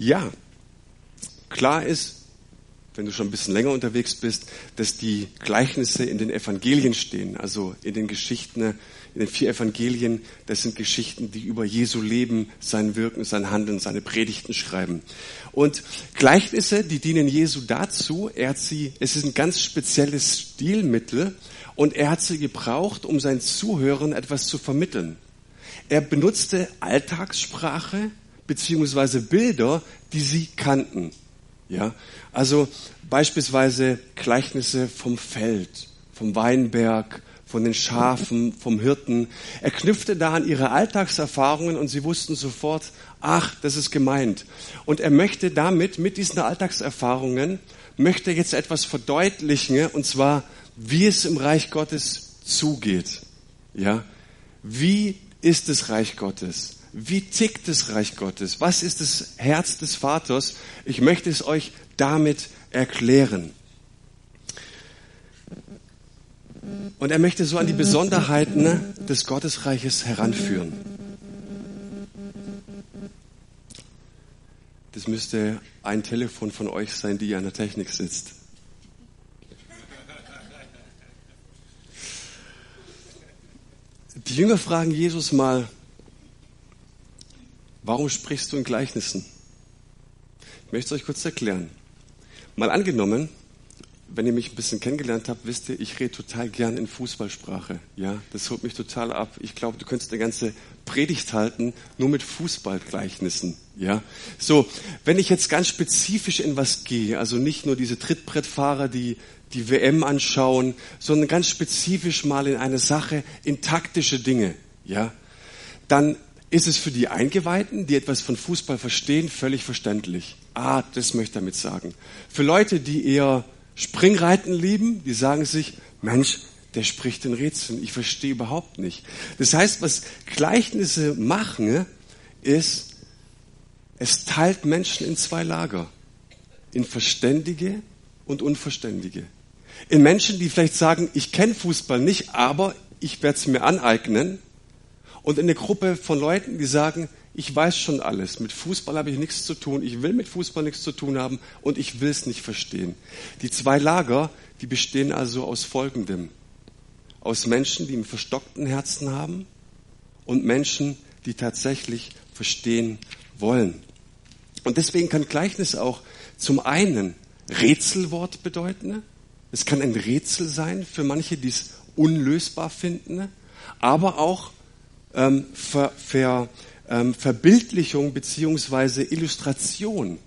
Ja, klar ist, wenn du schon ein bisschen länger unterwegs bist, dass die Gleichnisse in den Evangelien stehen, also in den Geschichten, in den vier Evangelien, das sind Geschichten, die über Jesu Leben, sein Wirken, sein Handeln, seine Predigten schreiben. Und Gleichnisse, die dienen Jesu dazu, er hat sie, es ist ein ganz spezielles Stilmittel und er hat sie gebraucht, um seinen Zuhörern etwas zu vermitteln. Er benutzte Alltagssprache beziehungsweise Bilder, die sie kannten. Ja, also beispielsweise Gleichnisse vom Feld, vom Weinberg, von den Schafen, vom Hirten. Er knüpfte da an ihre Alltagserfahrungen und sie wussten sofort, ach, das ist gemeint. Und er möchte damit, mit diesen Alltagserfahrungen, möchte jetzt etwas verdeutlichen, und zwar, wie es im Reich Gottes zugeht. Ja, wie ist das Reich Gottes? Wie tickt das Reich Gottes? Was ist das Herz des Vaters? Ich möchte es euch damit erklären. Und er möchte so an die Besonderheiten des Gottesreiches heranführen. Das müsste ein Telefon von euch sein, die an der Technik sitzt. Die Jünger fragen Jesus mal, Warum sprichst du in Gleichnissen? Ich möchte es euch kurz erklären. Mal angenommen, wenn ihr mich ein bisschen kennengelernt habt, wisst ihr, ich rede total gern in Fußballsprache. Ja, das holt mich total ab. Ich glaube, du könntest eine ganze Predigt halten, nur mit Fußballgleichnissen. Ja, so, wenn ich jetzt ganz spezifisch in was gehe, also nicht nur diese Trittbrettfahrer, die die WM anschauen, sondern ganz spezifisch mal in eine Sache, in taktische Dinge, ja, dann ist es für die Eingeweihten, die etwas von Fußball verstehen, völlig verständlich. Ah, das möchte er damit sagen. Für Leute, die eher Springreiten lieben, die sagen sich, Mensch, der spricht in Rätseln, ich verstehe überhaupt nicht. Das heißt, was Gleichnisse machen, ist, es teilt Menschen in zwei Lager. In Verständige und Unverständige. In Menschen, die vielleicht sagen, ich kenne Fußball nicht, aber ich werde es mir aneignen und in eine Gruppe von Leuten, die sagen, ich weiß schon alles, mit Fußball habe ich nichts zu tun, ich will mit Fußball nichts zu tun haben und ich will es nicht verstehen. Die zwei Lager, die bestehen also aus Folgendem. Aus Menschen, die einen verstockten Herzen haben und Menschen, die tatsächlich verstehen wollen. Und deswegen kann Gleichnis auch zum einen Rätselwort bedeuten. Es kann ein Rätsel sein für manche, die es unlösbar finden, aber auch ähm, Ver, Ver, ähm, Verbildlichung beziehungsweise Illustration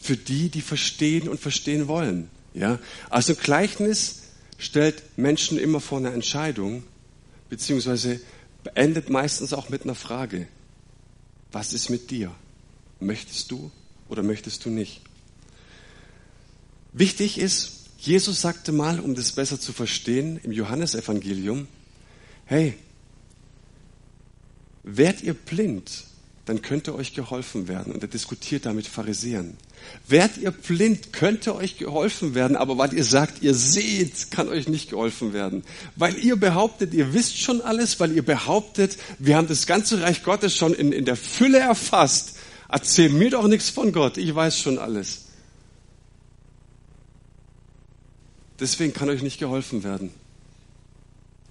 für die, die verstehen und verstehen wollen. Ja? Also Gleichnis stellt Menschen immer vor eine Entscheidung, beziehungsweise beendet meistens auch mit einer Frage. Was ist mit dir? Möchtest du oder möchtest du nicht? Wichtig ist, Jesus sagte mal, um das besser zu verstehen, im Johannesevangelium, hey, Wärt ihr blind, dann könnte euch geholfen werden. Und er diskutiert da mit Pharisäern. Wärt ihr blind, könnte euch geholfen werden, aber weil ihr sagt, ihr seht, kann euch nicht geholfen werden. Weil ihr behauptet, ihr wisst schon alles, weil ihr behauptet, wir haben das ganze Reich Gottes schon in, in der Fülle erfasst. Erzähl mir doch nichts von Gott, ich weiß schon alles. Deswegen kann euch nicht geholfen werden.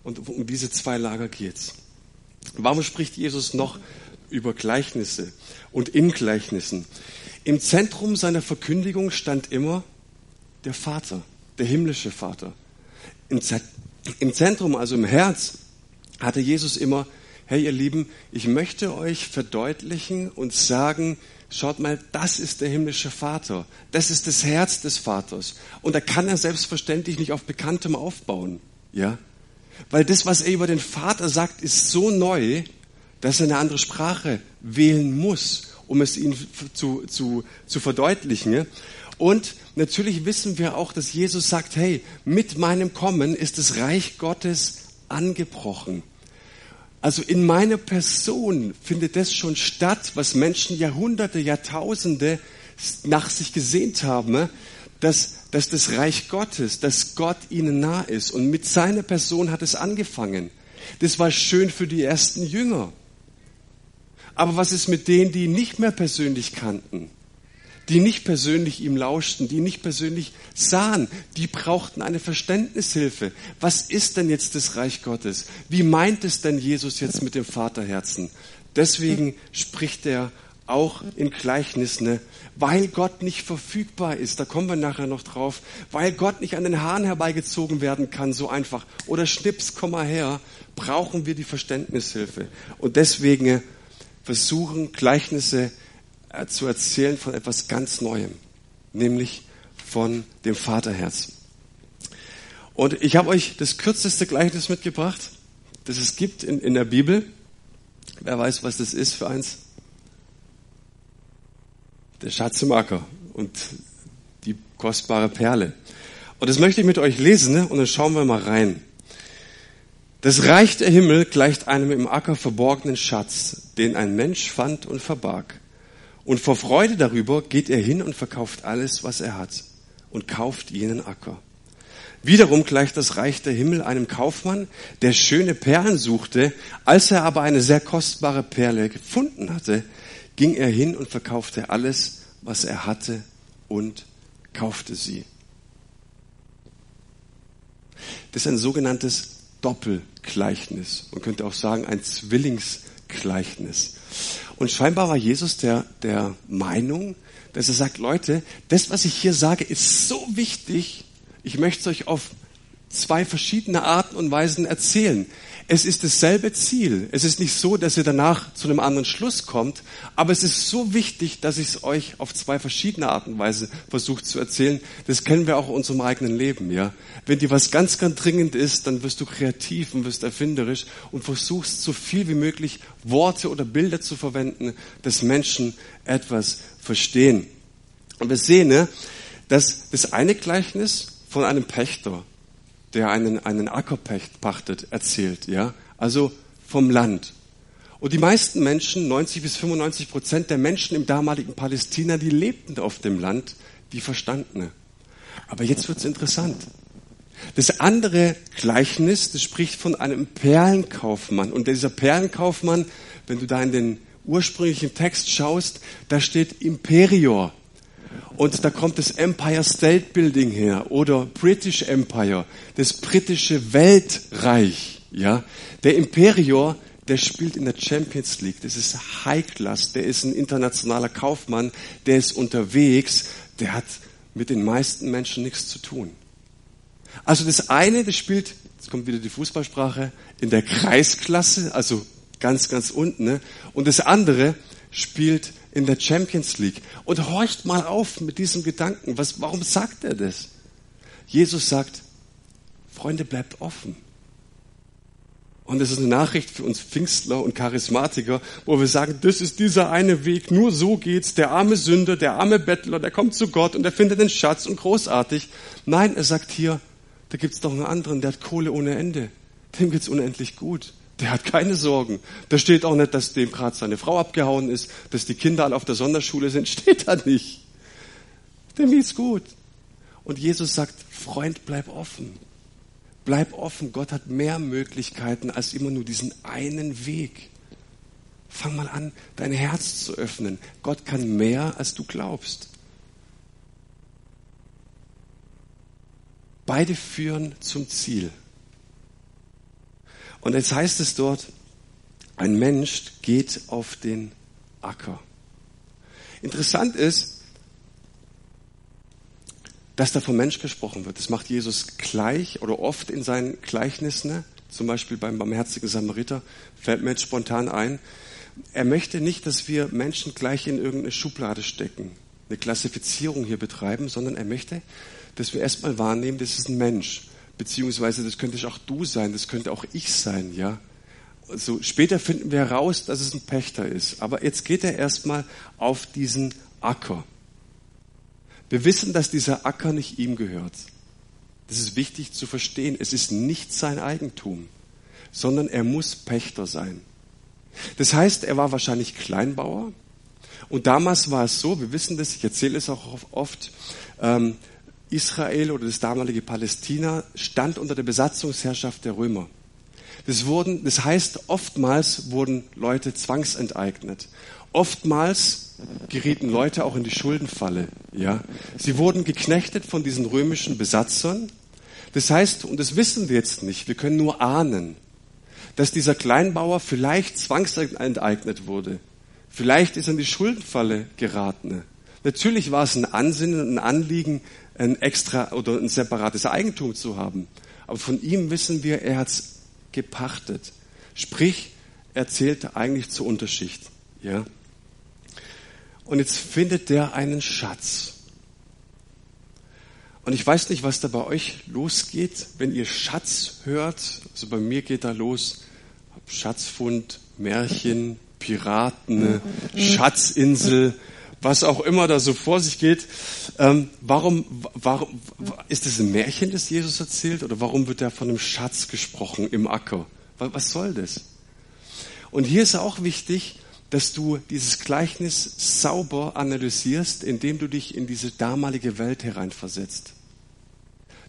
Und um diese zwei Lager geht's. Warum spricht Jesus noch über Gleichnisse und in Gleichnissen? Im Zentrum seiner Verkündigung stand immer der Vater, der himmlische Vater. Im Zentrum, also im Herz, hatte Jesus immer, hey ihr Lieben, ich möchte euch verdeutlichen und sagen, schaut mal, das ist der himmlische Vater. Das ist das Herz des Vaters. Und da kann er selbstverständlich nicht auf Bekanntem aufbauen. Ja? Weil das, was er über den Vater sagt, ist so neu, dass er eine andere Sprache wählen muss, um es ihm zu, zu, zu verdeutlichen. Und natürlich wissen wir auch, dass Jesus sagt, hey, mit meinem Kommen ist das Reich Gottes angebrochen. Also in meiner Person findet das schon statt, was Menschen Jahrhunderte, Jahrtausende nach sich gesehnt haben, dass dass das Reich Gottes, dass Gott ihnen nah ist. Und mit seiner Person hat es angefangen. Das war schön für die ersten Jünger. Aber was ist mit denen, die ihn nicht mehr persönlich kannten? die nicht persönlich ihm lauschten, die nicht persönlich sahen, die brauchten eine Verständnishilfe. Was ist denn jetzt das Reich Gottes? Wie meint es denn Jesus jetzt mit dem Vaterherzen? Deswegen spricht er auch in Gleichnissen, weil Gott nicht verfügbar ist, da kommen wir nachher noch drauf, weil Gott nicht an den Haaren herbeigezogen werden kann, so einfach, oder schnips, komm mal her, brauchen wir die Verständnishilfe. Und deswegen versuchen Gleichnisse äh, zu erzählen von etwas ganz Neuem, nämlich von dem Vaterherz. Und ich habe euch das kürzeste Gleichnis mitgebracht, das es gibt in, in der Bibel. Wer weiß, was das ist für eins? Der Schatz im Acker und die kostbare Perle. Und das möchte ich mit euch lesen ne? und dann schauen wir mal rein. Das Reich der Himmel gleicht einem im Acker verborgenen Schatz, den ein Mensch fand und verbarg. Und vor Freude darüber geht er hin und verkauft alles, was er hat, und kauft jenen Acker. Wiederum gleicht das Reich der Himmel einem Kaufmann, der schöne Perlen suchte. Als er aber eine sehr kostbare Perle gefunden hatte, ging er hin und verkaufte alles, was er hatte, und kaufte sie. Das ist ein sogenanntes Doppelgleichnis. Man könnte auch sagen, ein Zwillingsgleichnis. Und scheinbar war Jesus der, der Meinung, dass er sagt, Leute, das, was ich hier sage, ist so wichtig, ich möchte es euch auf zwei verschiedene Arten und Weisen erzählen. Es ist dasselbe Ziel. Es ist nicht so, dass ihr danach zu einem anderen Schluss kommt, aber es ist so wichtig, dass ich es euch auf zwei verschiedene Arten und Weise versucht zu erzählen. Das kennen wir auch in unserem eigenen Leben, ja. Wenn dir was ganz, ganz dringend ist, dann wirst du kreativ und wirst erfinderisch und versuchst so viel wie möglich Worte oder Bilder zu verwenden, dass Menschen etwas verstehen. Und wir sehen, ne, dass das eine Gleichnis von einem Pächter der einen, einen Acker pachtet, erzählt, ja. Also vom Land. Und die meisten Menschen, 90 bis 95 Prozent der Menschen im damaligen Palästina, die lebten auf dem Land, die verstanden. Aber jetzt wird's interessant. Das andere Gleichnis, das spricht von einem Perlenkaufmann. Und dieser Perlenkaufmann, wenn du da in den ursprünglichen Text schaust, da steht Imperior. Und da kommt das Empire State Building her oder British Empire, das britische Weltreich. Ja, der Imperior, der spielt in der Champions League. Das ist High Class. Der ist ein internationaler Kaufmann. Der ist unterwegs. Der hat mit den meisten Menschen nichts zu tun. Also das eine, das spielt, jetzt kommt wieder die Fußballsprache, in der Kreisklasse, also ganz, ganz unten. Ne? Und das andere spielt in der Champions League. Und horcht mal auf mit diesem Gedanken. Was, warum sagt er das? Jesus sagt, Freunde, bleibt offen. Und das ist eine Nachricht für uns Pfingstler und Charismatiker, wo wir sagen, das ist dieser eine Weg, nur so geht's. Der arme Sünder, der arme Bettler, der kommt zu Gott und er findet den Schatz und großartig. Nein, er sagt hier, da gibt's doch einen anderen, der hat Kohle ohne Ende. Dem geht's unendlich gut. Der hat keine Sorgen. Da steht auch nicht, dass dem gerade seine Frau abgehauen ist, dass die Kinder alle auf der Sonderschule sind. Steht da nicht. Dem geht's gut. Und Jesus sagt, Freund, bleib offen. Bleib offen. Gott hat mehr Möglichkeiten als immer nur diesen einen Weg. Fang mal an, dein Herz zu öffnen. Gott kann mehr, als du glaubst. Beide führen zum Ziel. Und jetzt heißt es dort, ein Mensch geht auf den Acker. Interessant ist, dass da vom Mensch gesprochen wird. Das macht Jesus gleich oder oft in seinen Gleichnissen, zum Beispiel beim barmherzigen Samariter, fällt mir jetzt spontan ein. Er möchte nicht, dass wir Menschen gleich in irgendeine Schublade stecken, eine Klassifizierung hier betreiben, sondern er möchte, dass wir erstmal wahrnehmen, das ist ein Mensch beziehungsweise das könnte auch du sein, das könnte auch ich sein, ja. Also später finden wir heraus, dass es ein Pächter ist. Aber jetzt geht er erstmal auf diesen Acker. Wir wissen, dass dieser Acker nicht ihm gehört. Das ist wichtig zu verstehen. Es ist nicht sein Eigentum, sondern er muss Pächter sein. Das heißt, er war wahrscheinlich Kleinbauer. Und damals war es so, wir wissen das, ich erzähle es auch oft, ähm, Israel oder das damalige Palästina stand unter der Besatzungsherrschaft der Römer. Das, wurden, das heißt, oftmals wurden Leute zwangsenteignet. Oftmals gerieten Leute auch in die Schuldenfalle. Ja, sie wurden geknechtet von diesen römischen Besatzern. Das heißt, und das wissen wir jetzt nicht, wir können nur ahnen, dass dieser Kleinbauer vielleicht zwangsenteignet wurde. Vielleicht ist er in die Schuldenfalle geraten. Natürlich war es ein Ansinnen und ein Anliegen, ein extra oder ein separates Eigentum zu haben. Aber von ihm wissen wir, er hat es gepachtet. Sprich, er zählte eigentlich zur Unterschicht. Ja? Und jetzt findet der einen Schatz. Und ich weiß nicht, was da bei euch losgeht, wenn ihr Schatz hört. Also bei mir geht da los Schatzfund, Märchen, Piraten, Schatzinsel, was auch immer da so vor sich geht. Ähm, warum, warum ist das ein Märchen, das Jesus erzählt, oder warum wird da von einem Schatz gesprochen im Acker? Was soll das? Und hier ist auch wichtig, dass du dieses Gleichnis sauber analysierst, indem du dich in diese damalige Welt hereinversetzt.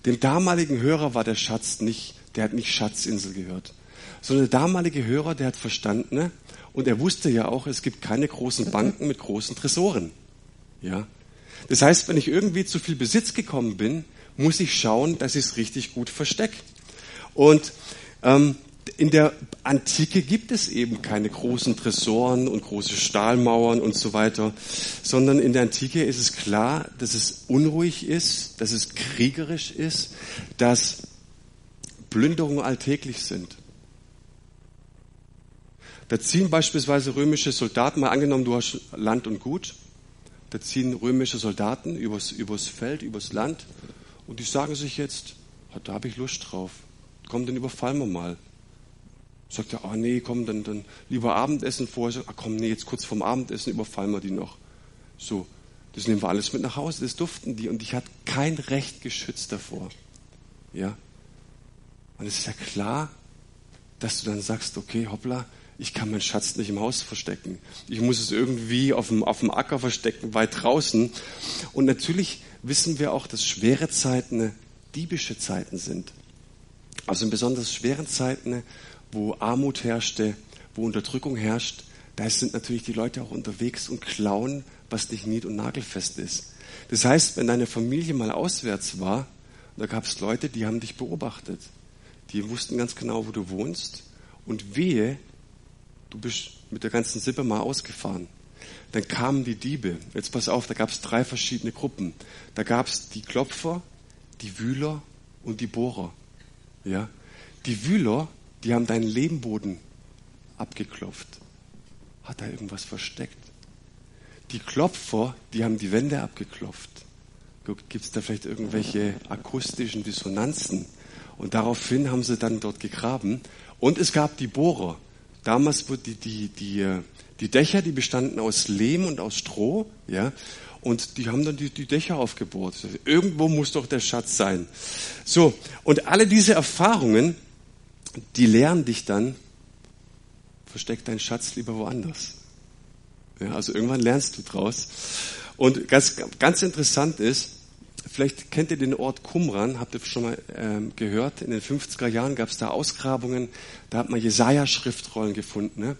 Dem damaligen Hörer war der Schatz nicht, der hat nicht Schatzinsel gehört, sondern der damalige Hörer, der hat verstanden, ne? Und er wusste ja auch, es gibt keine großen Banken mit großen Tresoren. Ja. Das heißt, wenn ich irgendwie zu viel Besitz gekommen bin, muss ich schauen, dass ich es richtig gut verstecke. Und ähm, in der Antike gibt es eben keine großen Tresoren und große Stahlmauern und so weiter, sondern in der Antike ist es klar, dass es unruhig ist, dass es kriegerisch ist, dass Plünderungen alltäglich sind. Da ziehen beispielsweise römische Soldaten, mal angenommen, du hast Land und Gut, da ziehen römische Soldaten übers, übers Feld, übers Land und die sagen sich jetzt, da habe ich Lust drauf, komm, dann überfallen wir mal. Sagt er, ah nee, komm, dann, dann lieber Abendessen vorher. Ah komm, nee, jetzt kurz vorm Abendessen überfallen wir die noch. So, das nehmen wir alles mit nach Hause, das duften die und ich hatte kein Recht geschützt davor. Ja. Und es ist ja klar, dass du dann sagst, okay, hoppla, ich kann meinen Schatz nicht im Haus verstecken. Ich muss es irgendwie auf dem, auf dem Acker verstecken, weit draußen. Und natürlich wissen wir auch, dass schwere Zeiten diebische Zeiten sind. Also in besonders schweren Zeiten, wo Armut herrschte, wo Unterdrückung herrscht, da sind natürlich die Leute auch unterwegs und klauen, was nicht nied- und nagelfest ist. Das heißt, wenn deine Familie mal auswärts war, da gab es Leute, die haben dich beobachtet. Die wussten ganz genau, wo du wohnst. Und wehe, du bist mit der ganzen Sippe mal ausgefahren. Dann kamen die Diebe. Jetzt pass auf, da gab es drei verschiedene Gruppen. Da gab es die Klopfer, die Wühler und die Bohrer. Ja? Die Wühler, die haben deinen Lehmboden abgeklopft. Hat da irgendwas versteckt? Die Klopfer, die haben die Wände abgeklopft. Gibt es da vielleicht irgendwelche akustischen Dissonanzen? Und daraufhin haben sie dann dort gegraben. Und es gab die Bohrer. Damals wurden die, die, die, äh, die Dächer, die bestanden aus Lehm und aus Stroh, ja, und die haben dann die, die Dächer aufgebohrt. Irgendwo muss doch der Schatz sein. So, und alle diese Erfahrungen, die lehren dich dann, versteck deinen Schatz lieber woanders. Ja, also irgendwann lernst du draus. Und ganz, ganz interessant ist, Vielleicht kennt ihr den Ort Qumran, habt ihr schon mal ähm, gehört. In den 50er Jahren gab es da Ausgrabungen, da hat man Jesaja-Schriftrollen gefunden. Ne?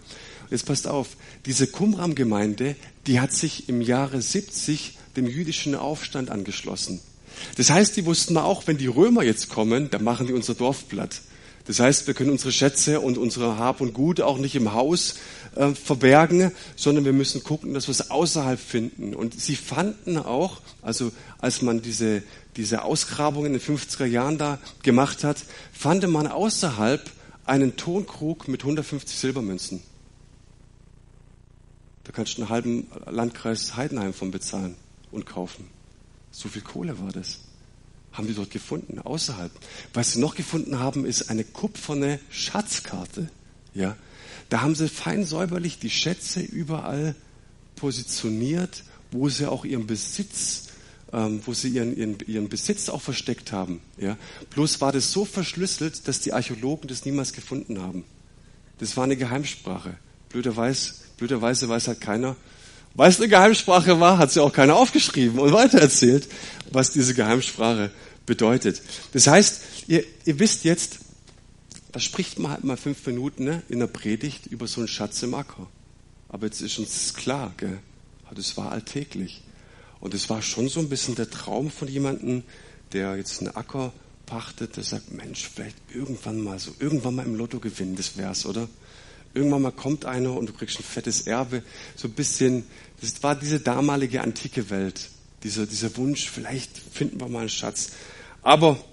Jetzt passt auf, diese Qumran-Gemeinde, die hat sich im Jahre 70 dem jüdischen Aufstand angeschlossen. Das heißt, die wussten auch, wenn die Römer jetzt kommen, dann machen die unser Dorf platt. Das heißt, wir können unsere Schätze und unsere Hab und Gut auch nicht im Haus äh, verbergen, sondern wir müssen gucken, dass wir es außerhalb finden. Und sie fanden auch, also als man diese, diese Ausgrabungen in den 50er Jahren da gemacht hat, fand man außerhalb einen Tonkrug mit 150 Silbermünzen. Da kannst du einen halben Landkreis Heidenheim von bezahlen und kaufen. So viel Kohle war das haben die dort gefunden, außerhalb. Was sie noch gefunden haben, ist eine kupferne Schatzkarte. Ja, da haben sie fein säuberlich die Schätze überall positioniert, wo sie auch ihren Besitz, ähm, wo sie ihren, ihren, ihren Besitz auch versteckt haben. Ja, bloß war das so verschlüsselt, dass die Archäologen das niemals gefunden haben. Das war eine Geheimsprache. Blöderweise, blöderweise weiß halt keiner, weil es eine Geheimsprache war, hat sie auch keiner aufgeschrieben und weitererzählt, was diese Geheimsprache bedeutet. Das heißt, ihr, ihr wisst jetzt, da spricht man halt mal fünf Minuten ne, in der Predigt über so einen Schatz im Acker. Aber jetzt ist uns klar, gell? Das war alltäglich. Und es war schon so ein bisschen der Traum von jemandem, der jetzt einen Acker pachtet, der sagt, Mensch, vielleicht irgendwann mal so, irgendwann mal im Lotto gewinnen, das wär's, oder? Irgendwann mal kommt einer und du kriegst ein fettes Erbe, so ein bisschen, das war diese damalige antike Welt, dieser, dieser Wunsch, vielleicht finden wir mal einen Schatz. Aber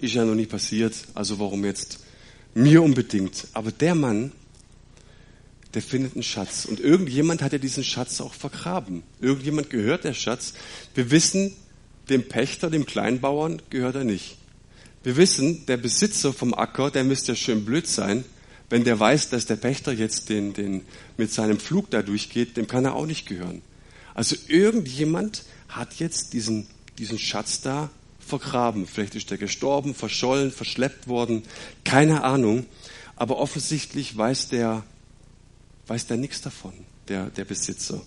ist ja noch nie passiert, also warum jetzt mir unbedingt? Aber der Mann, der findet einen Schatz. Und irgendjemand hat ja diesen Schatz auch vergraben. Irgendjemand gehört der Schatz. Wir wissen, dem Pächter, dem Kleinbauern gehört er nicht. Wir wissen, der Besitzer vom Acker, der müsste ja schön blöd sein, wenn der weiß, dass der Pächter jetzt den, den, mit seinem Flug da durchgeht, dem kann er auch nicht gehören. Also irgendjemand hat jetzt diesen, diesen Schatz da vergraben. Vielleicht ist er gestorben, verschollen, verschleppt worden, keine Ahnung. Aber offensichtlich weiß der, weiß der nichts davon, der, der Besitzer.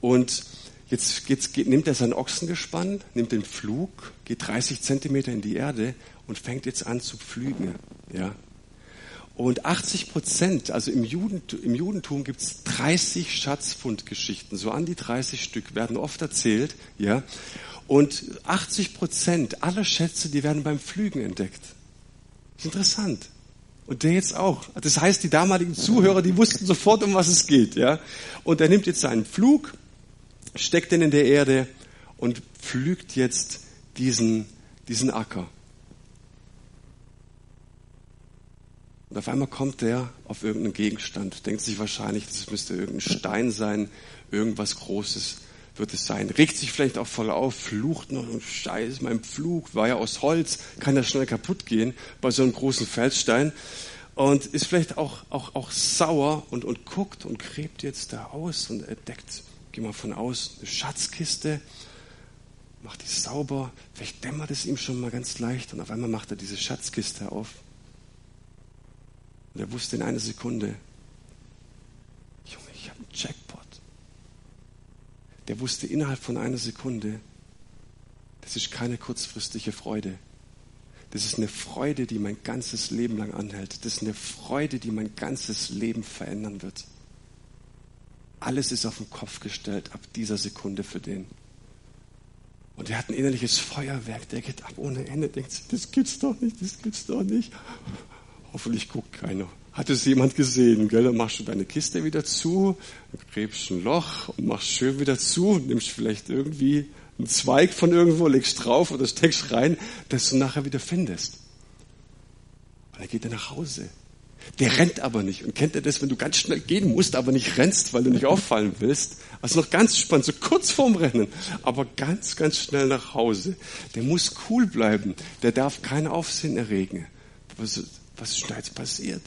Und jetzt, jetzt nimmt er sein Ochsengespann, nimmt den Flug, geht 30 Zentimeter in die Erde und fängt jetzt an zu pflügen. Ja. Und 80 Prozent, also im Judentum, im Judentum gibt es 30 Schatzfundgeschichten, so an die 30 Stück werden oft erzählt, ja. Und 80 Prozent aller Schätze, die werden beim Flügen entdeckt. Das ist interessant. Und der jetzt auch. Das heißt, die damaligen Zuhörer, die wussten sofort, um was es geht, ja. Und er nimmt jetzt seinen Flug, steckt den in der Erde und pflügt jetzt diesen, diesen Acker. Und auf einmal kommt der auf irgendeinen Gegenstand, denkt sich wahrscheinlich, das müsste irgendein Stein sein, irgendwas Großes wird es sein. Regt sich vielleicht auch voll auf, flucht noch und scheiße, mein Pflug war ja aus Holz, kann ja schnell kaputt gehen bei so einem großen Felsstein. Und ist vielleicht auch, auch, auch sauer und, und guckt und gräbt jetzt da aus und entdeckt, geh mal von aus, eine Schatzkiste, macht die sauber, vielleicht dämmert es ihm schon mal ganz leicht und auf einmal macht er diese Schatzkiste auf. Und er wusste in einer Sekunde, Junge, ich habe einen Jackpot der wusste innerhalb von einer Sekunde, das ist keine kurzfristige Freude. Das ist eine Freude, die mein ganzes Leben lang anhält. Das ist eine Freude, die mein ganzes Leben verändern wird. Alles ist auf den Kopf gestellt ab dieser Sekunde für den. Und er hat ein innerliches Feuerwerk, der geht ab ohne Ende, denkt sich, das gibt's doch nicht, das gibt's doch nicht. Hoffentlich guckt keiner hat es jemand gesehen, gell? Dann machst du deine Kiste wieder zu, gräbst ein Loch und machst schön wieder zu, nimmst vielleicht irgendwie einen Zweig von irgendwo, legst drauf oder steckst rein, dass du nachher wieder findest. Und dann geht er nach Hause. Der rennt aber nicht. Und kennt ihr das, wenn du ganz schnell gehen musst, aber nicht rennst, weil du nicht auffallen willst? Also noch ganz spannend, so kurz vorm Rennen, aber ganz, ganz schnell nach Hause. Der muss cool bleiben. Der darf kein Aufsehen erregen. Was, was ist da jetzt passiert?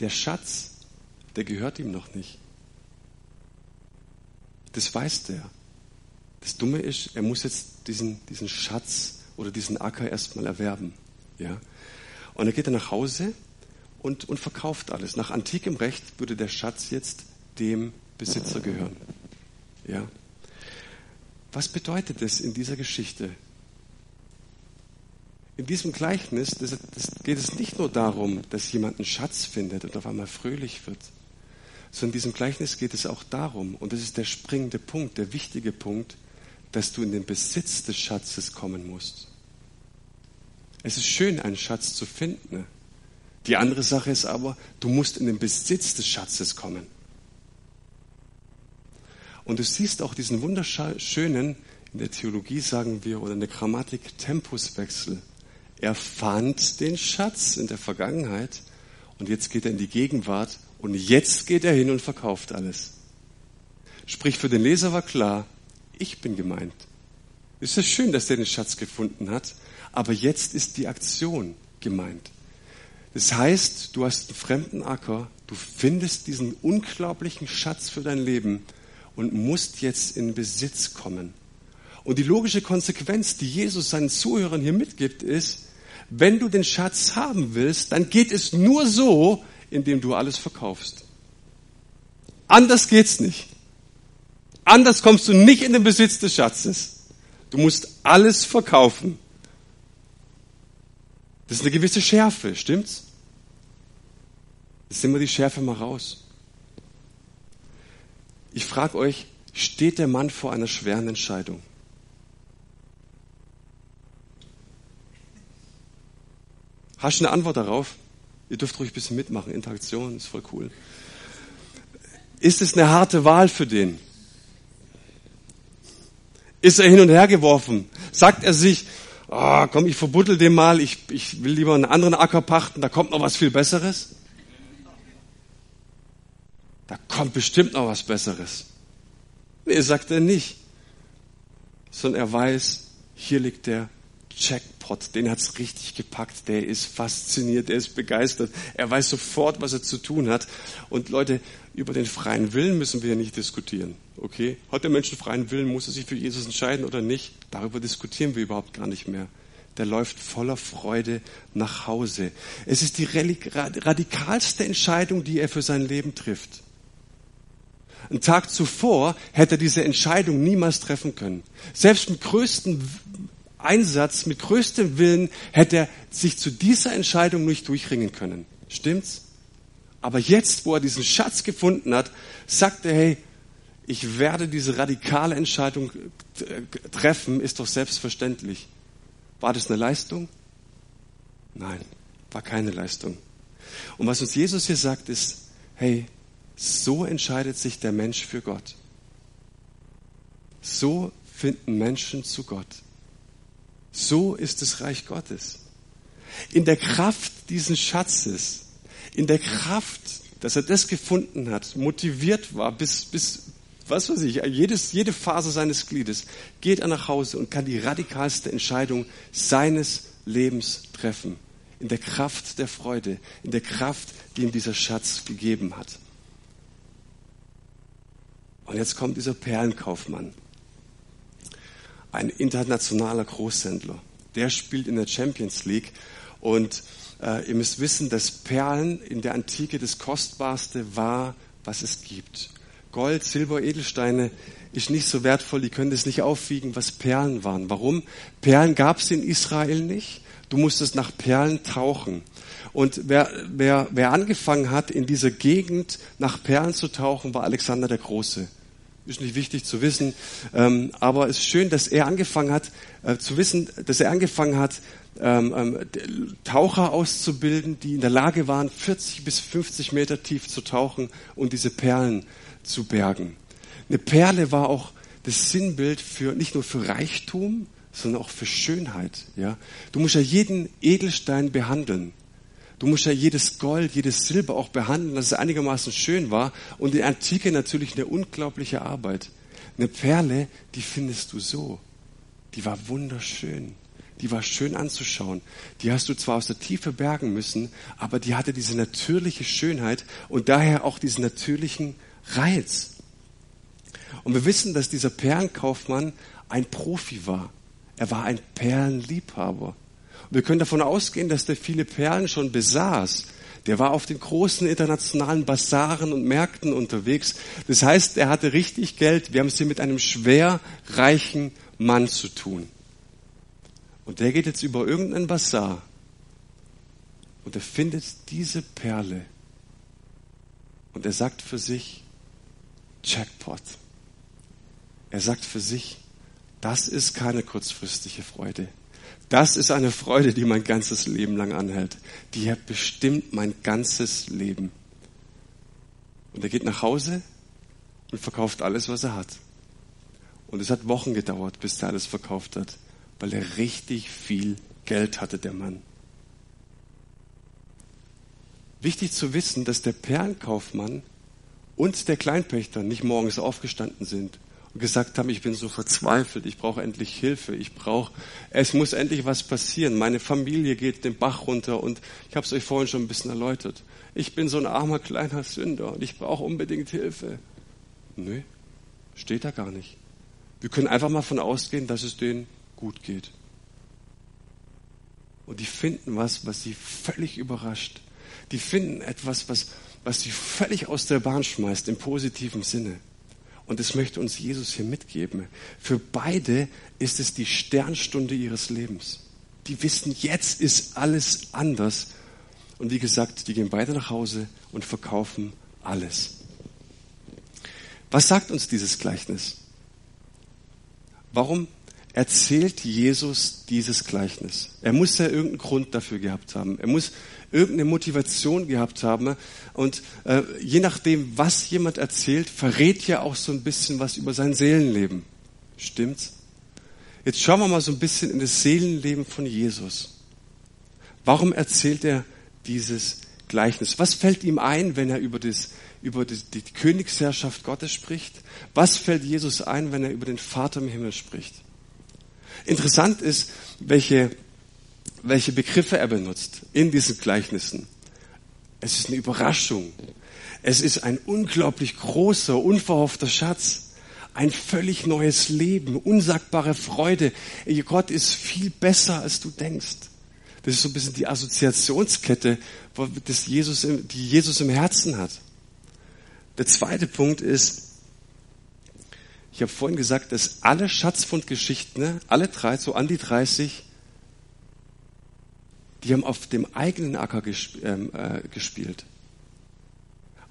Der Schatz, der gehört ihm noch nicht. Das weiß der. Das Dumme ist, er muss jetzt diesen, diesen Schatz oder diesen Acker erstmal erwerben. Ja? Und er geht dann nach Hause und, und verkauft alles. Nach antikem Recht würde der Schatz jetzt dem Besitzer gehören. Ja? Was bedeutet das in dieser Geschichte? In diesem Gleichnis das, das geht es nicht nur darum, dass jemand einen Schatz findet und auf einmal fröhlich wird, sondern in diesem Gleichnis geht es auch darum, und das ist der springende Punkt, der wichtige Punkt, dass du in den Besitz des Schatzes kommen musst. Es ist schön, einen Schatz zu finden. Die andere Sache ist aber, du musst in den Besitz des Schatzes kommen. Und du siehst auch diesen wunderschönen, in der Theologie sagen wir, oder in der Grammatik, Tempuswechsel. Er fand den Schatz in der Vergangenheit und jetzt geht er in die Gegenwart und jetzt geht er hin und verkauft alles. Sprich, für den Leser war klar, ich bin gemeint. Ist es schön, dass er den Schatz gefunden hat, aber jetzt ist die Aktion gemeint. Das heißt, du hast einen fremden Acker, du findest diesen unglaublichen Schatz für dein Leben und musst jetzt in Besitz kommen. Und die logische Konsequenz, die Jesus seinen Zuhörern hier mitgibt, ist, wenn du den Schatz haben willst, dann geht es nur so, indem du alles verkaufst. Anders geht's nicht. Anders kommst du nicht in den Besitz des Schatzes. Du musst alles verkaufen. Das ist eine gewisse Schärfe, stimmt's? Jetzt nehmen wir die Schärfe mal raus. Ich frage euch, steht der Mann vor einer schweren Entscheidung? Hast du eine Antwort darauf? Ihr dürft ruhig ein bisschen mitmachen. Interaktion ist voll cool. Ist es eine harte Wahl für den? Ist er hin und her geworfen? Sagt er sich, oh, komm, ich verbuddel den mal, ich, ich will lieber einen anderen Acker pachten, da kommt noch was viel Besseres? Da kommt bestimmt noch was Besseres. Nee, sagt er nicht. Sondern er weiß, hier liegt der Jackpot, den hat's richtig gepackt, der ist fasziniert, der ist begeistert, er weiß sofort, was er zu tun hat. Und Leute, über den freien Willen müssen wir nicht diskutieren. Okay? Hat der Mensch einen freien Willen, muss er sich für Jesus entscheiden oder nicht? Darüber diskutieren wir überhaupt gar nicht mehr. Der läuft voller Freude nach Hause. Es ist die radikalste Entscheidung, die er für sein Leben trifft. Einen Tag zuvor hätte er diese Entscheidung niemals treffen können. Selbst mit größtem Einsatz, mit größtem Willen hätte er sich zu dieser Entscheidung nicht durchringen können. Stimmt's? Aber jetzt, wo er diesen Schatz gefunden hat, sagt er, hey, ich werde diese radikale Entscheidung treffen, ist doch selbstverständlich. War das eine Leistung? Nein, war keine Leistung. Und was uns Jesus hier sagt, ist, hey, so entscheidet sich der Mensch für Gott. So finden Menschen zu Gott. So ist das Reich Gottes. In der Kraft dieses Schatzes, in der Kraft, dass er das gefunden hat, motiviert war, bis, bis was weiß ich, jedes, jede Phase seines Gliedes, geht er nach Hause und kann die radikalste Entscheidung seines Lebens treffen. In der Kraft der Freude, in der Kraft, die ihm dieser Schatz gegeben hat. Und jetzt kommt dieser Perlenkaufmann, ein internationaler Großhändler. Der spielt in der Champions League und äh, ihr müsst wissen, dass Perlen in der Antike das Kostbarste war, was es gibt. Gold, Silber, Edelsteine ist nicht so wertvoll, die können das nicht aufwiegen, was Perlen waren. Warum? Perlen gab es in Israel nicht. Du musstest nach Perlen tauchen. Und wer, wer, wer angefangen hat, in dieser Gegend nach Perlen zu tauchen, war Alexander der Große ist nicht wichtig zu wissen, ähm, aber es ist schön, dass er angefangen hat, äh, zu wissen, dass er angefangen hat, ähm, ähm, Taucher auszubilden, die in der Lage waren, 40 bis 50 Meter tief zu tauchen und diese Perlen zu bergen. Eine Perle war auch das Sinnbild für nicht nur für Reichtum, sondern auch für Schönheit. Ja, du musst ja jeden Edelstein behandeln. Du musst ja jedes Gold, jedes Silber auch behandeln, dass es einigermaßen schön war. Und der Antike natürlich eine unglaubliche Arbeit. Eine Perle, die findest du so. Die war wunderschön. Die war schön anzuschauen. Die hast du zwar aus der Tiefe bergen müssen, aber die hatte diese natürliche Schönheit und daher auch diesen natürlichen Reiz. Und wir wissen, dass dieser Perlenkaufmann ein Profi war. Er war ein Perlenliebhaber. Wir können davon ausgehen, dass der viele Perlen schon besaß. Der war auf den großen internationalen Basaren und Märkten unterwegs. Das heißt, er hatte richtig Geld. Wir haben es hier mit einem schwer reichen Mann zu tun. Und der geht jetzt über irgendeinen Basar und er findet diese Perle. Und er sagt für sich, Jackpot. Er sagt für sich, das ist keine kurzfristige Freude. Das ist eine Freude, die mein ganzes Leben lang anhält. Die bestimmt mein ganzes Leben. Und er geht nach Hause und verkauft alles, was er hat. Und es hat Wochen gedauert, bis er alles verkauft hat, weil er richtig viel Geld hatte, der Mann. Wichtig zu wissen, dass der Perlenkaufmann und der Kleinpächter nicht morgens aufgestanden sind und gesagt haben, ich bin so verzweifelt, ich brauche endlich Hilfe, ich brauche, es muss endlich was passieren. Meine Familie geht den Bach runter und ich habe es euch vorhin schon ein bisschen erläutert. Ich bin so ein armer kleiner Sünder und ich brauche unbedingt Hilfe. Nö, steht da gar nicht. Wir können einfach mal von ausgehen, dass es denen gut geht. Und die finden was, was sie völlig überrascht. Die finden etwas, was, was sie völlig aus der Bahn schmeißt, im positiven Sinne. Und das möchte uns Jesus hier mitgeben. Für beide ist es die Sternstunde ihres Lebens. Die wissen, jetzt ist alles anders. Und wie gesagt, die gehen beide nach Hause und verkaufen alles. Was sagt uns dieses Gleichnis? Warum erzählt Jesus dieses Gleichnis? Er muss ja irgendeinen Grund dafür gehabt haben. Er muss irgendeine Motivation gehabt haben. Und äh, je nachdem, was jemand erzählt, verrät ja auch so ein bisschen was über sein Seelenleben. Stimmt's? Jetzt schauen wir mal so ein bisschen in das Seelenleben von Jesus. Warum erzählt er dieses Gleichnis? Was fällt ihm ein, wenn er über, das, über die, die Königsherrschaft Gottes spricht? Was fällt Jesus ein, wenn er über den Vater im Himmel spricht? Interessant ist, welche, welche Begriffe er benutzt in diesen Gleichnissen. Es ist eine Überraschung. Es ist ein unglaublich großer, unverhoffter Schatz. Ein völlig neues Leben, unsagbare Freude. Gott ist viel besser, als du denkst. Das ist so ein bisschen die Assoziationskette, die Jesus im Herzen hat. Der zweite Punkt ist, ich habe vorhin gesagt, dass alle Schatzfundgeschichten, ne, alle drei, so an die 30, die haben auf dem eigenen Acker ähm, äh, gespielt.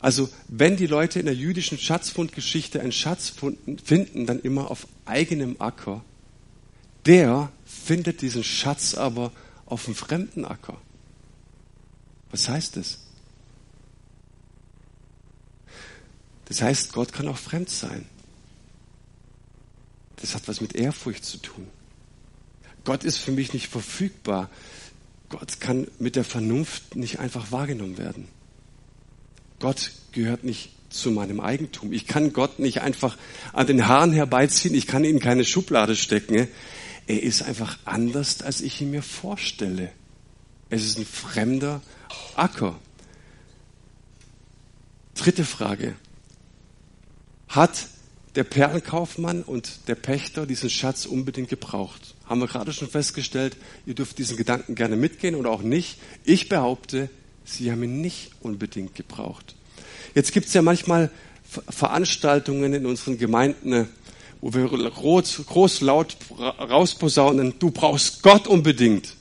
Also wenn die Leute in der jüdischen Schatzfundgeschichte einen Schatz finden, dann immer auf eigenem Acker. Der findet diesen Schatz aber auf dem fremden Acker. Was heißt das? Das heißt, Gott kann auch fremd sein. Das hat was mit Ehrfurcht zu tun. Gott ist für mich nicht verfügbar. Gott kann mit der Vernunft nicht einfach wahrgenommen werden. Gott gehört nicht zu meinem Eigentum. Ich kann Gott nicht einfach an den Haaren herbeiziehen. Ich kann ihn in keine Schublade stecken. Er ist einfach anders, als ich ihn mir vorstelle. Es ist ein fremder Acker. Dritte Frage. Hat der Perlenkaufmann und der Pächter diesen Schatz unbedingt gebraucht? Haben wir gerade schon festgestellt, ihr dürft diesen Gedanken gerne mitgehen oder auch nicht. Ich behaupte, sie haben ihn nicht unbedingt gebraucht. Jetzt gibt es ja manchmal Veranstaltungen in unseren Gemeinden, wo wir groß, groß laut rausposaunen, du brauchst Gott unbedingt.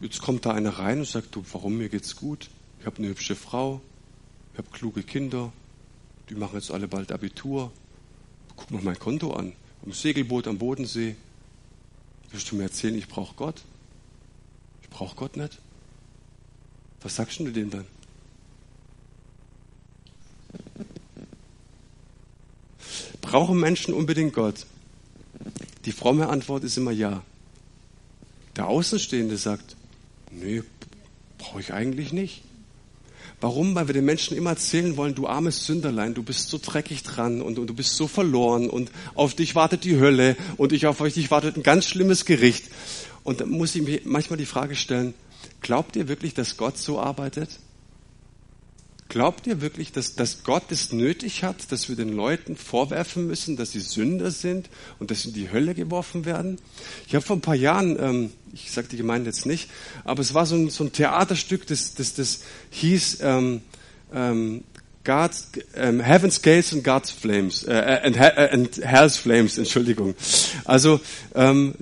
Jetzt kommt da einer rein und sagt, du, warum mir geht's gut? Ich habe eine hübsche Frau, ich habe kluge Kinder, die machen jetzt alle bald Abitur. Guck mal mein Konto an, im Segelboot am Bodensee. Willst du mir erzählen, ich brauche Gott? Ich brauche Gott nicht. Was sagst du dem dann? Brauchen Menschen unbedingt Gott? Die fromme Antwort ist immer ja. Der Außenstehende sagt, nee, brauche ich eigentlich nicht. Warum? Weil wir den Menschen immer erzählen wollen, du armes Sünderlein, du bist so dreckig dran und, und, du bist so verloren und auf dich wartet die Hölle und ich auf euch wartet ein ganz schlimmes Gericht. Und da muss ich mir manchmal die Frage stellen, glaubt ihr wirklich, dass Gott so arbeitet? Glaubt ihr wirklich, dass, dass Gott es nötig hat, dass wir den Leuten vorwerfen müssen, dass sie Sünder sind und dass sie in die Hölle geworfen werden? Ich habe vor ein paar Jahren, ähm, ich sage die Gemeinde jetzt nicht, aber es war so ein, so ein Theaterstück, das, das, das hieß ähm, ähm, God's, ähm, Heaven's Gates and God's Flames, äh, and, and Hell's Flames, Entschuldigung. Also ähm,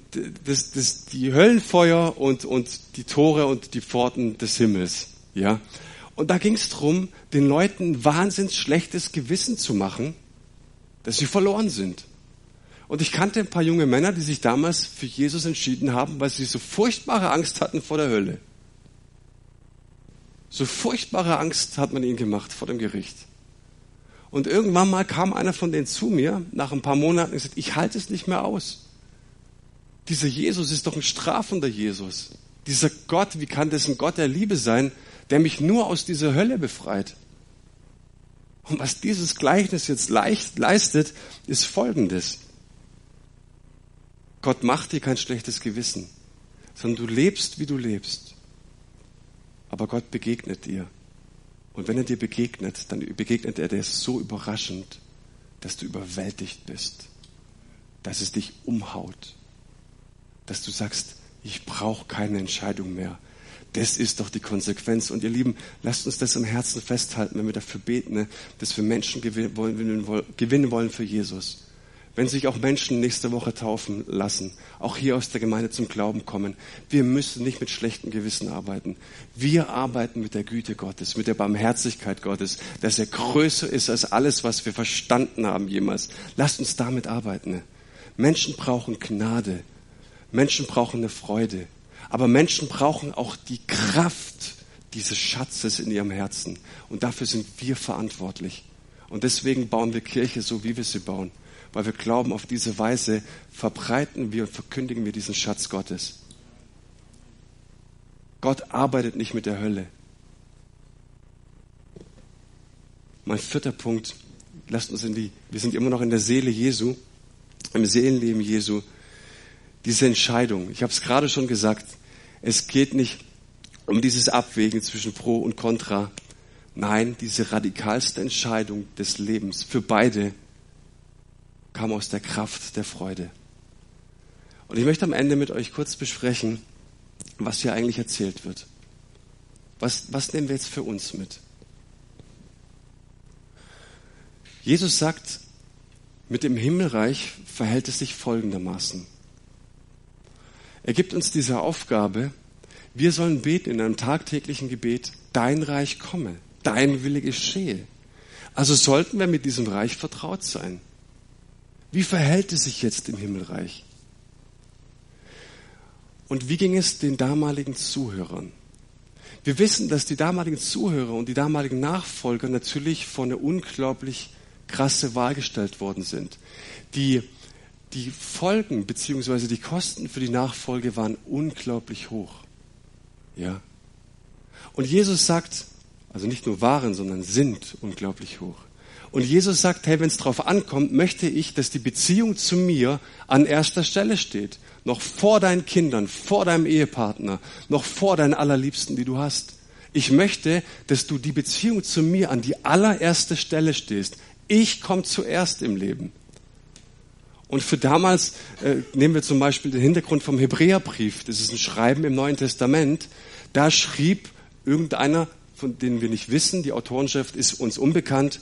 das, das, die Höllenfeuer und, und die Tore und die Pforten des Himmels. Ja. Und da ging es darum, den Leuten wahnsinns schlechtes Gewissen zu machen, dass sie verloren sind. Und ich kannte ein paar junge Männer, die sich damals für Jesus entschieden haben, weil sie so furchtbare Angst hatten vor der Hölle. So furchtbare Angst hat man ihnen gemacht vor dem Gericht. Und irgendwann mal kam einer von denen zu mir, nach ein paar Monaten, und gesagt, ich halte es nicht mehr aus. Dieser Jesus ist doch ein strafender Jesus. Dieser Gott, wie kann das ein Gott der Liebe sein, der mich nur aus dieser Hölle befreit. Und was dieses Gleichnis jetzt leistet, ist Folgendes. Gott macht dir kein schlechtes Gewissen, sondern du lebst, wie du lebst. Aber Gott begegnet dir. Und wenn er dir begegnet, dann begegnet er dir so überraschend, dass du überwältigt bist, dass es dich umhaut, dass du sagst, ich brauche keine Entscheidung mehr, Das ist doch die Konsequenz. Und ihr Lieben, lasst uns das im Herzen festhalten, wenn wir dafür beten, ne, dass wir Menschen gewinnen wollen für Jesus wenn sich auch Menschen nächste Woche taufen lassen, auch hier aus der Gemeinde zum Glauben kommen. Wir müssen nicht mit schlechtem Gewissen arbeiten. Wir arbeiten mit der Güte Gottes, mit der Barmherzigkeit Gottes, dass er größer ist als alles, was wir verstanden haben jemals. Lasst uns damit arbeiten. Menschen brauchen Gnade. Menschen brauchen eine Freude. Aber Menschen brauchen auch die Kraft dieses Schatzes in ihrem Herzen. Und dafür sind wir verantwortlich. Und deswegen bauen wir Kirche so, wie wir sie bauen weil wir glauben, auf diese Weise verbreiten wir und verkündigen wir diesen Schatz Gottes. Gott arbeitet nicht mit der Hölle. Mein vierter Punkt, lasst uns in die, wir sind immer noch in der Seele Jesu, im Seelenleben Jesu. Diese Entscheidung, ich habe es gerade schon gesagt, es geht nicht um dieses Abwägen zwischen Pro und Contra. Nein, diese radikalste Entscheidung des Lebens für beide kam aus der Kraft der Freude. Und ich möchte am Ende mit euch kurz besprechen, was hier eigentlich erzählt wird. Was, was nehmen wir jetzt für uns mit? Jesus sagt, mit dem Himmelreich verhält es sich folgendermaßen. Er gibt uns diese Aufgabe, wir sollen beten in einem tagtäglichen Gebet, dein Reich komme, dein Wille geschehe. Also sollten wir mit diesem Reich vertraut sein. Wie verhält es sich jetzt im Himmelreich? Und wie ging es den damaligen Zuhörern? Wir wissen, dass die damaligen Zuhörer und die damaligen Nachfolger natürlich vor eine unglaublich krasse Wahl gestellt worden sind. Die, die Folgen bzw. die Kosten für die Nachfolge waren unglaublich hoch. Ja. Und Jesus sagt, also nicht nur waren, sondern sind unglaublich hoch. Und Jesus sagt, hey, wenn es drauf ankommt, möchte ich, dass die Beziehung zu mir an erster Stelle steht. Noch vor deinen Kindern, vor deinem Ehepartner, noch vor deinen Allerliebsten, die du hast. Ich möchte, dass du die Beziehung zu mir an die allererste Stelle stehst. Ich komme zuerst im Leben. Und für damals äh, nehmen wir zum Beispiel den Hintergrund vom Hebräerbrief. Das ist ein Schreiben im Neuen Testament. Da schrieb irgendeiner, von dem wir nicht wissen, die Autorenschaft ist uns unbekannt,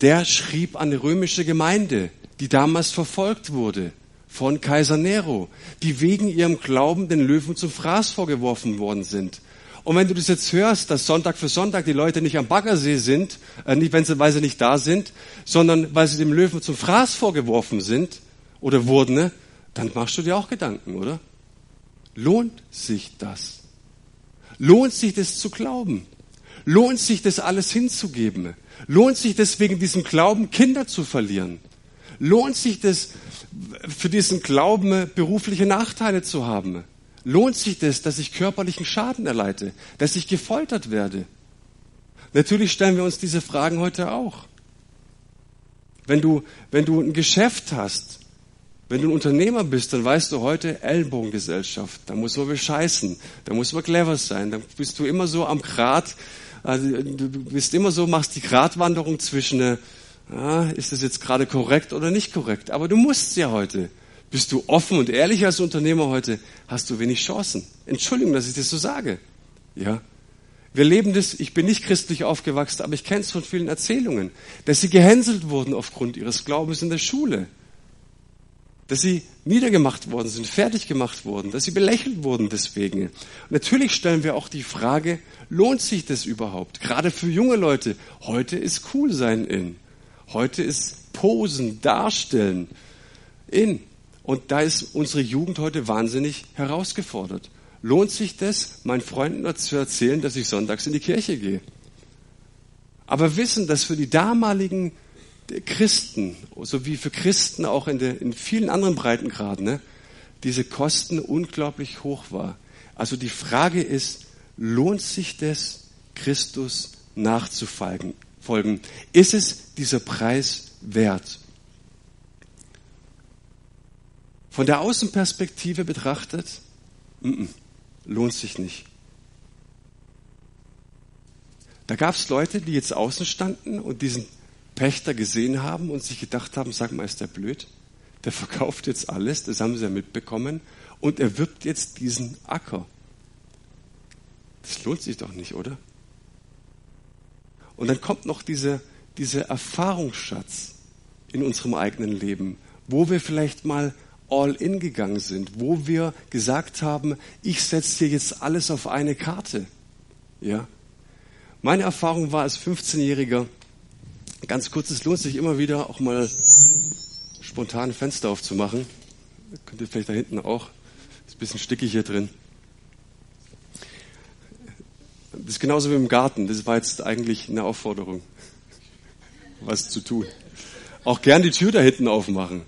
der schrieb an eine römische Gemeinde, die damals verfolgt wurde von Kaiser Nero, die wegen ihrem Glauben den Löwen zum Fraß vorgeworfen worden sind. Und wenn du das jetzt hörst, dass Sonntag für Sonntag die Leute nicht am Baggersee sind, äh, nicht, wenn sie, weil sie nicht da sind, sondern weil sie dem Löwen zum Fraß vorgeworfen sind oder wurden, ne, dann machst du dir auch Gedanken, oder? Lohnt sich das? Lohnt sich das zu glauben? Lohnt sich das alles hinzugeben? Lohnt sich deswegen diesem Glauben Kinder zu verlieren? Lohnt sich das für diesen Glauben berufliche Nachteile zu haben? Lohnt sich das, dass ich körperlichen Schaden erleide, dass ich gefoltert werde? Natürlich stellen wir uns diese Fragen heute auch. Wenn du, wenn du ein Geschäft hast, wenn du ein Unternehmer bist, dann weißt du heute Ellbogengesellschaft. Da muss man bescheißen, da muss man clever sein, da bist du immer so am Grat also, du bist immer so, machst die Gratwanderung zwischen, äh, ja, ist das jetzt gerade korrekt oder nicht korrekt? Aber du musst ja heute. Bist du offen und ehrlich als Unternehmer heute, hast du wenig Chancen. Entschuldigung, dass ich das so sage. Ja. Wir leben das, ich bin nicht christlich aufgewachsen, aber ich kenne es von vielen Erzählungen, dass sie gehänselt wurden aufgrund ihres Glaubens in der Schule dass sie niedergemacht worden sind, fertig gemacht wurden, dass sie belächelt wurden deswegen. Und natürlich stellen wir auch die Frage, lohnt sich das überhaupt? Gerade für junge Leute. Heute ist cool sein in. Heute ist Posen, Darstellen in. Und da ist unsere Jugend heute wahnsinnig herausgefordert. Lohnt sich das, meinen Freunden zu erzählen, dass ich sonntags in die Kirche gehe? Aber wissen, dass für die damaligen Christen, so wie für Christen auch in, der, in vielen anderen Breitengraden, ne, diese Kosten unglaublich hoch war. Also die Frage ist, lohnt sich das, Christus nachzufolgen? Folgen? Ist es dieser Preis wert? Von der Außenperspektive betrachtet, m -m, lohnt sich nicht. Da gab es Leute, die jetzt außen standen und diesen Pächter gesehen haben und sich gedacht haben, sag mal, ist der blöd? Der verkauft jetzt alles, das haben sie ja mitbekommen, und er wirbt jetzt diesen Acker. Das lohnt sich doch nicht, oder? Und dann kommt noch diese, dieser Erfahrungsschatz in unserem eigenen Leben, wo wir vielleicht mal all in gegangen sind, wo wir gesagt haben, ich setze hier jetzt alles auf eine Karte. Ja. Meine Erfahrung war als 15-Jähriger, ganz kurz, es lohnt sich immer wieder auch mal spontan Fenster aufzumachen. Könnt ihr vielleicht da hinten auch. Ist ein bisschen stickig hier drin. Das ist genauso wie im Garten. Das war jetzt eigentlich eine Aufforderung, was zu tun. Auch gern die Tür da hinten aufmachen.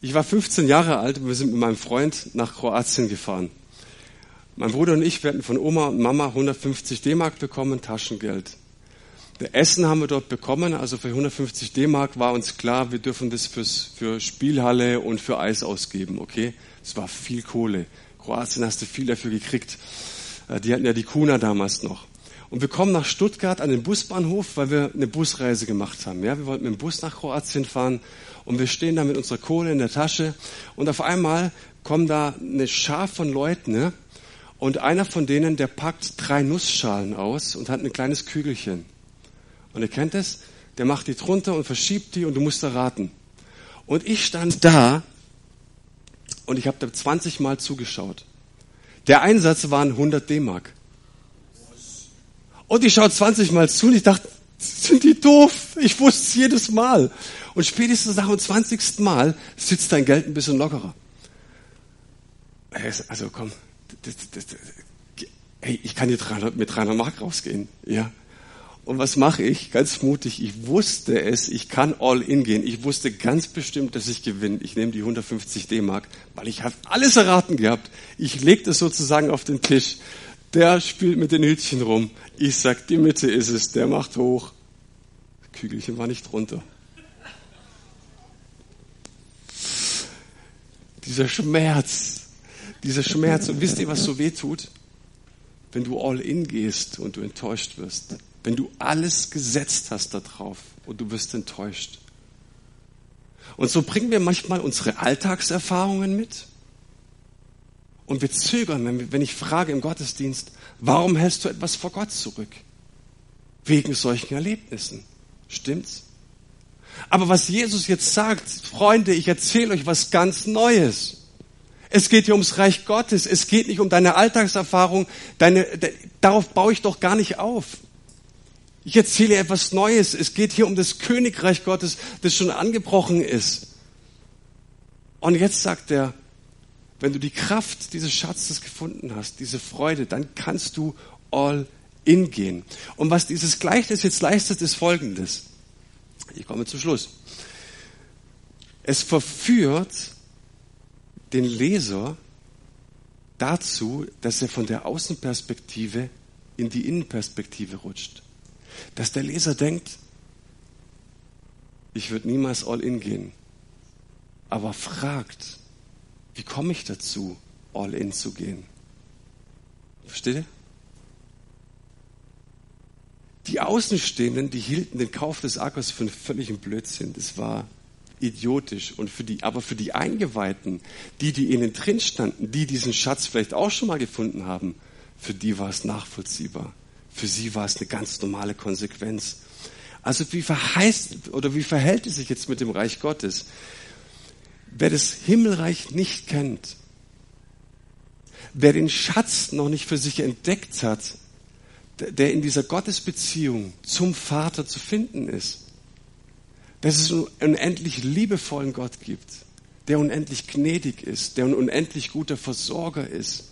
Ich war 15 Jahre alt und wir sind mit meinem Freund nach Kroatien gefahren. Mein Bruder und ich, hatten von Oma und Mama 150 D-Mark bekommen, Taschengeld. Essen haben wir dort bekommen, also für 150 D-Mark war uns klar, wir dürfen das fürs, für Spielhalle und für Eis ausgeben, okay? Das war viel Kohle. Kroatien hast du viel dafür gekriegt. Äh, die hatten ja die Kuna damals noch. Und wir kommen nach Stuttgart an den Busbahnhof, weil wir eine Busreise gemacht haben. Ja, wir wollten mit dem Bus nach Kroatien fahren und wir stehen da mit unserer Kohle in der Tasche und auf einmal kommen da eine Schar von Leuten, ne? Und einer von denen, der packt drei Nussschalen aus und hat ein kleines Kügelchen. Und ihr kennt es? Der macht die drunter und verschiebt die und du musst erraten. Und ich stand da und ich habe da 20 Mal zugeschaut. Der Einsatz waren 100 D-Mark. Und ich schaue 20 Mal zu und ich dachte, sind die doof? Ich wusste es jedes Mal. Und spätestens nach dem 20. Mal sitzt dein Geld ein bisschen lockerer. Also komm, das, das, das, hey, ich kann hier 300, mit 300 Mark rausgehen. Ja. Und was mache ich? Ganz mutig. Ich wusste es. Ich kann all in gehen. Ich wusste ganz bestimmt, dass ich gewinne. Ich nehme die 150 D-Mark, weil ich habe alles erraten gehabt. Ich lege das sozusagen auf den Tisch. Der spielt mit den Hütchen rum. Ich sag, die Mitte ist es. Der macht hoch. Das Kügelchen war nicht drunter. Dieser Schmerz, dieser Schmerz. Und wisst ihr, was so weh tut? Wenn du all in gehst und du enttäuscht wirst. Wenn du alles gesetzt hast darauf und du wirst enttäuscht. Und so bringen wir manchmal unsere Alltagserfahrungen mit. Und wir zögern, wenn ich frage im Gottesdienst, warum hältst du etwas vor Gott zurück? Wegen solchen Erlebnissen. Stimmt's? Aber was Jesus jetzt sagt, Freunde, ich erzähle euch was ganz Neues. Es geht hier ums Reich Gottes. Es geht nicht um deine Alltagserfahrung. Deine, de, darauf baue ich doch gar nicht auf. Ich erzähle etwas Neues. Es geht hier um das Königreich Gottes, das schon angebrochen ist. Und jetzt sagt er, wenn du die Kraft dieses Schatzes gefunden hast, diese Freude, dann kannst du all in gehen. Und was dieses Gleichnis jetzt leistet, ist Folgendes. Ich komme zum Schluss. Es verführt den Leser dazu, dass er von der Außenperspektive in die Innenperspektive rutscht. Dass der Leser denkt, ich würde niemals all in gehen, aber fragt, wie komme ich dazu, all in zu gehen? Versteht ihr? Die Außenstehenden, die hielten den Kauf des Ackers für einen völligen Blödsinn. Das war idiotisch. Und für die, aber für die Eingeweihten, die, die innen drin standen, die diesen Schatz vielleicht auch schon mal gefunden haben, für die war es nachvollziehbar. Für sie war es eine ganz normale Konsequenz. Also wie verheißt oder wie verhält es sich jetzt mit dem Reich Gottes? Wer das Himmelreich nicht kennt, wer den Schatz noch nicht für sich entdeckt hat, der in dieser Gottesbeziehung zum Vater zu finden ist, dass es einen unendlich liebevollen Gott gibt, der unendlich gnädig ist, der ein unendlich guter Versorger ist,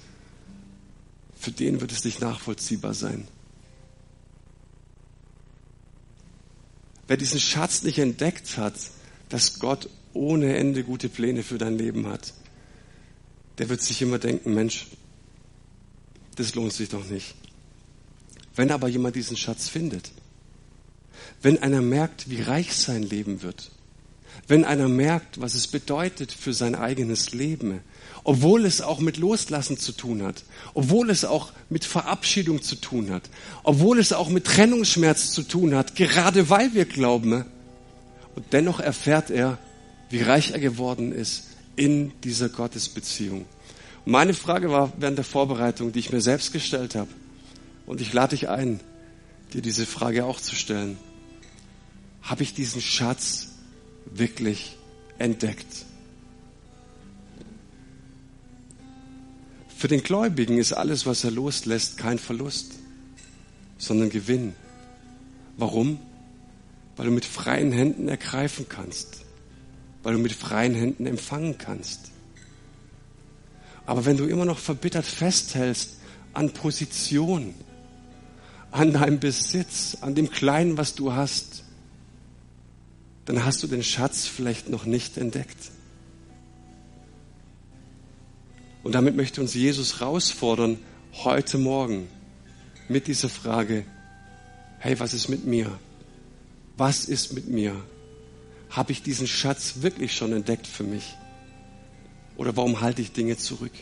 für den wird es nicht nachvollziehbar sein. Wer diesen Schatz nicht entdeckt hat, dass Gott ohne Ende gute Pläne für dein Leben hat, der wird sich immer denken, Mensch, das lohnt sich doch nicht. Wenn aber jemand diesen Schatz findet, wenn einer merkt, wie reich sein Leben wird, wenn einer merkt, was es bedeutet für sein eigenes Leben, obwohl es auch mit Loslassen zu tun hat, obwohl es auch mit Verabschiedung zu tun hat, obwohl es auch mit Trennungsschmerz zu tun hat, gerade weil wir glauben, und dennoch erfährt er, wie reich er geworden ist in dieser Gottesbeziehung. Meine Frage war während der Vorbereitung, die ich mir selbst gestellt habe. Und ich lade dich ein, dir diese Frage auch zu stellen. Habe ich diesen Schatz wirklich entdeckt? Für den Gläubigen ist alles, was er loslässt, kein Verlust, sondern Gewinn. Warum? Weil du mit freien Händen ergreifen kannst, weil du mit freien Händen empfangen kannst. Aber wenn du immer noch verbittert festhältst an Position, an deinem Besitz, an dem Kleinen, was du hast, dann hast du den Schatz vielleicht noch nicht entdeckt. Und damit möchte uns Jesus herausfordern, heute Morgen mit dieser Frage, hey, was ist mit mir? Was ist mit mir? Habe ich diesen Schatz wirklich schon entdeckt für mich? Oder warum halte ich Dinge zurück?